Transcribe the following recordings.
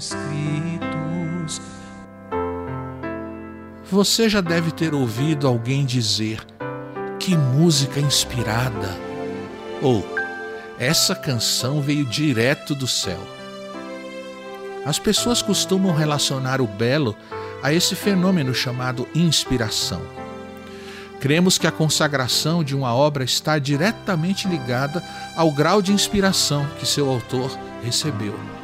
Escritos. Você já deve ter ouvido alguém dizer que música inspirada ou essa canção veio direto do céu. As pessoas costumam relacionar o belo a esse fenômeno chamado inspiração. Cremos que a consagração de uma obra está diretamente ligada ao grau de inspiração que seu autor recebeu.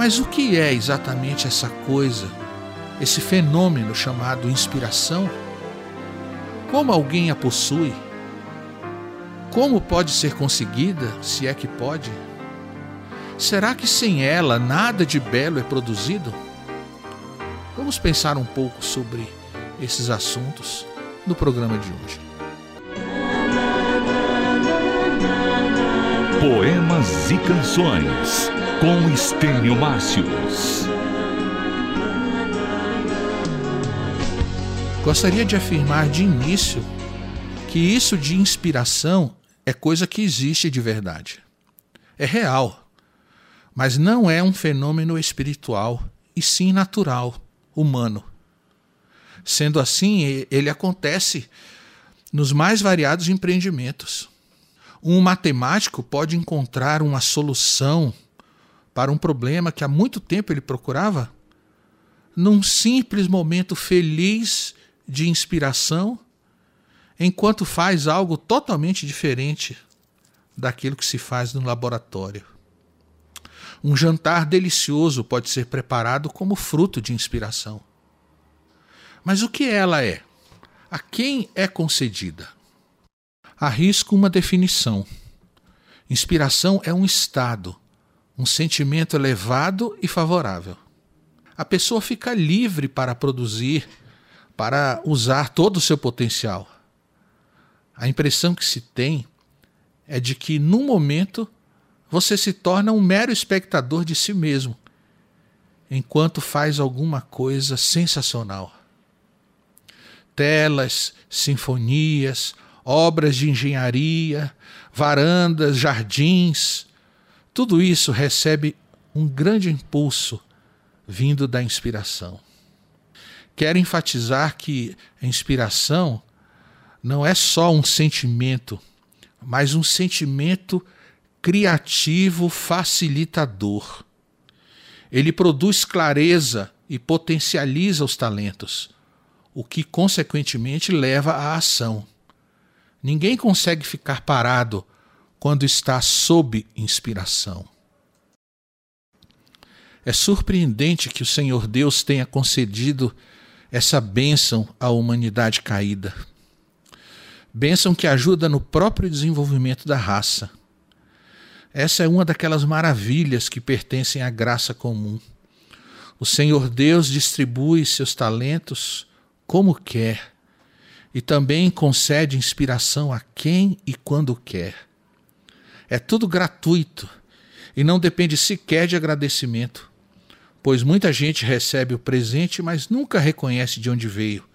Mas o que é exatamente essa coisa, esse fenômeno chamado inspiração? Como alguém a possui? Como pode ser conseguida, se é que pode? Será que sem ela nada de belo é produzido? Vamos pensar um pouco sobre esses assuntos no programa de hoje. Poemas e Canções com Estênio Márcios. Gostaria de afirmar de início que isso de inspiração é coisa que existe de verdade. É real mas não é um fenômeno espiritual, e sim natural, humano. Sendo assim, ele acontece nos mais variados empreendimentos. Um matemático pode encontrar uma solução para um problema que há muito tempo ele procurava num simples momento feliz de inspiração, enquanto faz algo totalmente diferente daquilo que se faz no laboratório. Um jantar delicioso pode ser preparado como fruto de inspiração. Mas o que ela é? A quem é concedida? Arrisco uma definição. Inspiração é um estado, um sentimento elevado e favorável. A pessoa fica livre para produzir, para usar todo o seu potencial. A impressão que se tem é de que, num momento, você se torna um mero espectador de si mesmo, enquanto faz alguma coisa sensacional. Telas, sinfonias, obras de engenharia, varandas, jardins, tudo isso recebe um grande impulso vindo da inspiração. Quero enfatizar que a inspiração não é só um sentimento, mas um sentimento criativo facilitador. Ele produz clareza e potencializa os talentos, o que consequentemente leva à ação. Ninguém consegue ficar parado quando está sob inspiração. É surpreendente que o Senhor Deus tenha concedido essa bênção à humanidade caída. Bênção que ajuda no próprio desenvolvimento da raça essa é uma daquelas maravilhas que pertencem à graça comum. O Senhor Deus distribui seus talentos como quer e também concede inspiração a quem e quando quer. É tudo gratuito e não depende sequer de agradecimento, pois muita gente recebe o presente, mas nunca reconhece de onde veio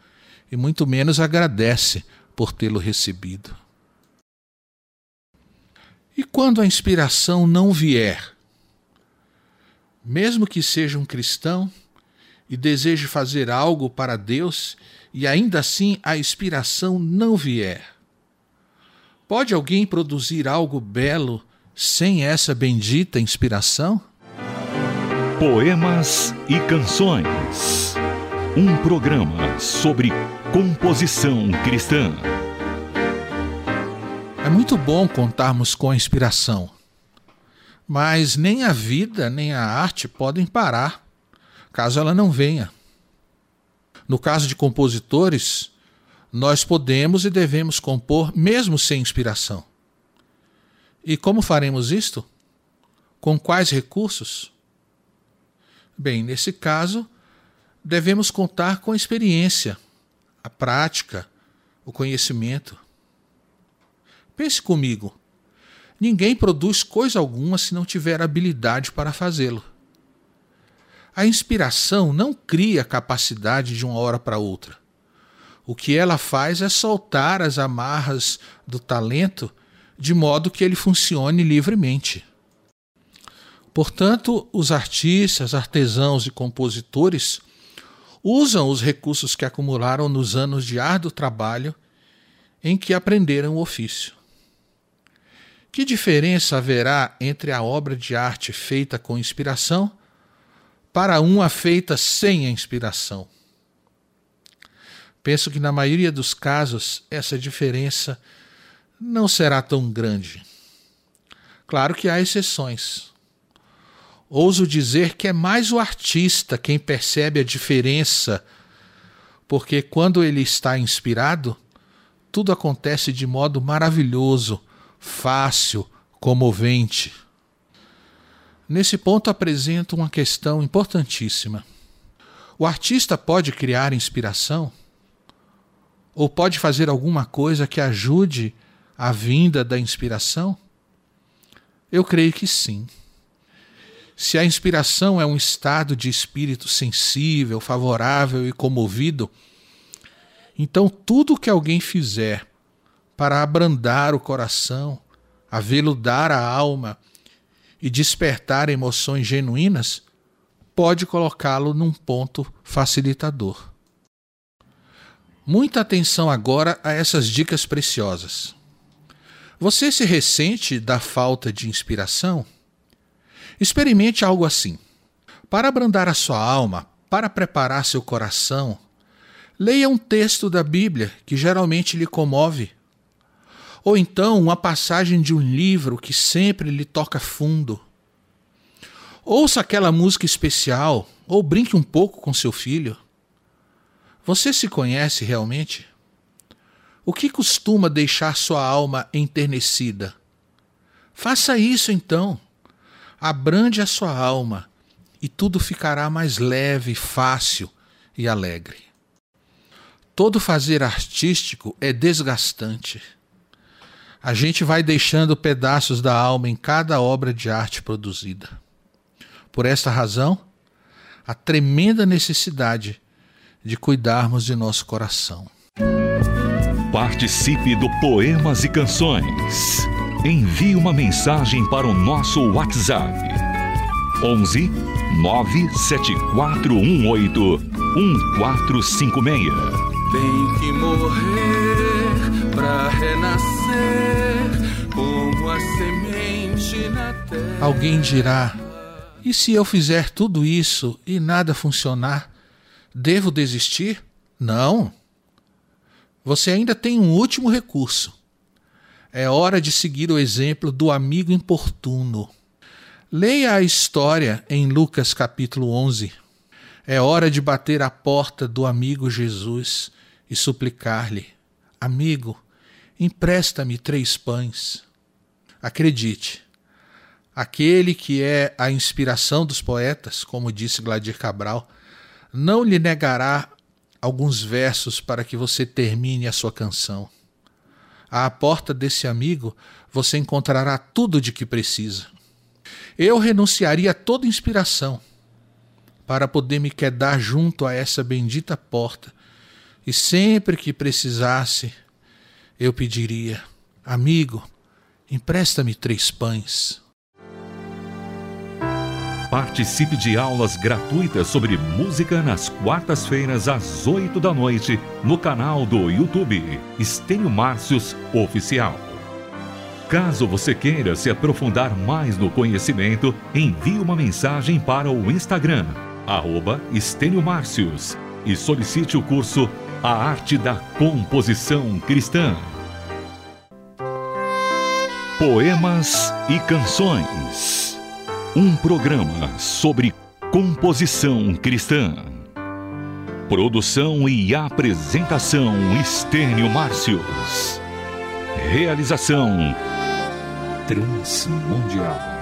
e muito menos agradece por tê-lo recebido. E quando a inspiração não vier? Mesmo que seja um cristão e deseje fazer algo para Deus e ainda assim a inspiração não vier, pode alguém produzir algo belo sem essa bendita inspiração? Poemas e Canções. Um programa sobre composição cristã. É muito bom contarmos com a inspiração, mas nem a vida nem a arte podem parar caso ela não venha. No caso de compositores, nós podemos e devemos compor mesmo sem inspiração. E como faremos isto? Com quais recursos? Bem, nesse caso, devemos contar com a experiência, a prática, o conhecimento. Pense comigo. Ninguém produz coisa alguma se não tiver habilidade para fazê-lo. A inspiração não cria capacidade de uma hora para outra. O que ela faz é soltar as amarras do talento de modo que ele funcione livremente. Portanto, os artistas, artesãos e compositores usam os recursos que acumularam nos anos de árduo trabalho em que aprenderam o ofício. Que diferença haverá entre a obra de arte feita com inspiração para uma feita sem a inspiração? Penso que na maioria dos casos essa diferença não será tão grande. Claro que há exceções. Ouso dizer que é mais o artista quem percebe a diferença, porque quando ele está inspirado, tudo acontece de modo maravilhoso, fácil, comovente. Nesse ponto apresento uma questão importantíssima. O artista pode criar inspiração? Ou pode fazer alguma coisa que ajude a vinda da inspiração? Eu creio que sim. Se a inspiração é um estado de espírito sensível, favorável e comovido, então tudo que alguém fizer para abrandar o coração, aveludar a alma e despertar emoções genuínas, pode colocá-lo num ponto facilitador. Muita atenção agora a essas dicas preciosas. Você se ressente da falta de inspiração? Experimente algo assim. Para abrandar a sua alma, para preparar seu coração, leia um texto da Bíblia que geralmente lhe comove. Ou então uma passagem de um livro que sempre lhe toca fundo. Ouça aquela música especial ou brinque um pouco com seu filho. Você se conhece realmente? O que costuma deixar sua alma enternecida? Faça isso então. Abrande a sua alma e tudo ficará mais leve, fácil e alegre. Todo fazer artístico é desgastante. A gente vai deixando pedaços da alma em cada obra de arte produzida. Por esta razão, a tremenda necessidade de cuidarmos de nosso coração. Participe do Poemas e Canções. Envie uma mensagem para o nosso WhatsApp. 11 97418 1456. Tem que morrer para renascer como a semente na terra. Alguém dirá: e se eu fizer tudo isso e nada funcionar, devo desistir? Não você ainda tem um último recurso. É hora de seguir o exemplo do amigo importuno. Leia a história em Lucas capítulo 11. É hora de bater à porta do amigo Jesus e suplicar-lhe: Amigo, empresta-me três pães. Acredite, aquele que é a inspiração dos poetas, como disse Gladir Cabral, não lhe negará alguns versos para que você termine a sua canção. À porta desse amigo você encontrará tudo de que precisa. Eu renunciaria a toda inspiração para poder me quedar junto a essa bendita porta e sempre que precisasse, eu pediria: Amigo, empresta-me três pães. Participe de aulas gratuitas sobre música nas quartas-feiras às 8 da noite no canal do YouTube Estênio Márcios Oficial. Caso você queira se aprofundar mais no conhecimento, envie uma mensagem para o Instagram, Estênio Márcios, e solicite o curso A Arte da Composição Cristã. Poemas e Canções um programa sobre composição cristã. Produção e apresentação Estênio Márcios. Realização Transmundial.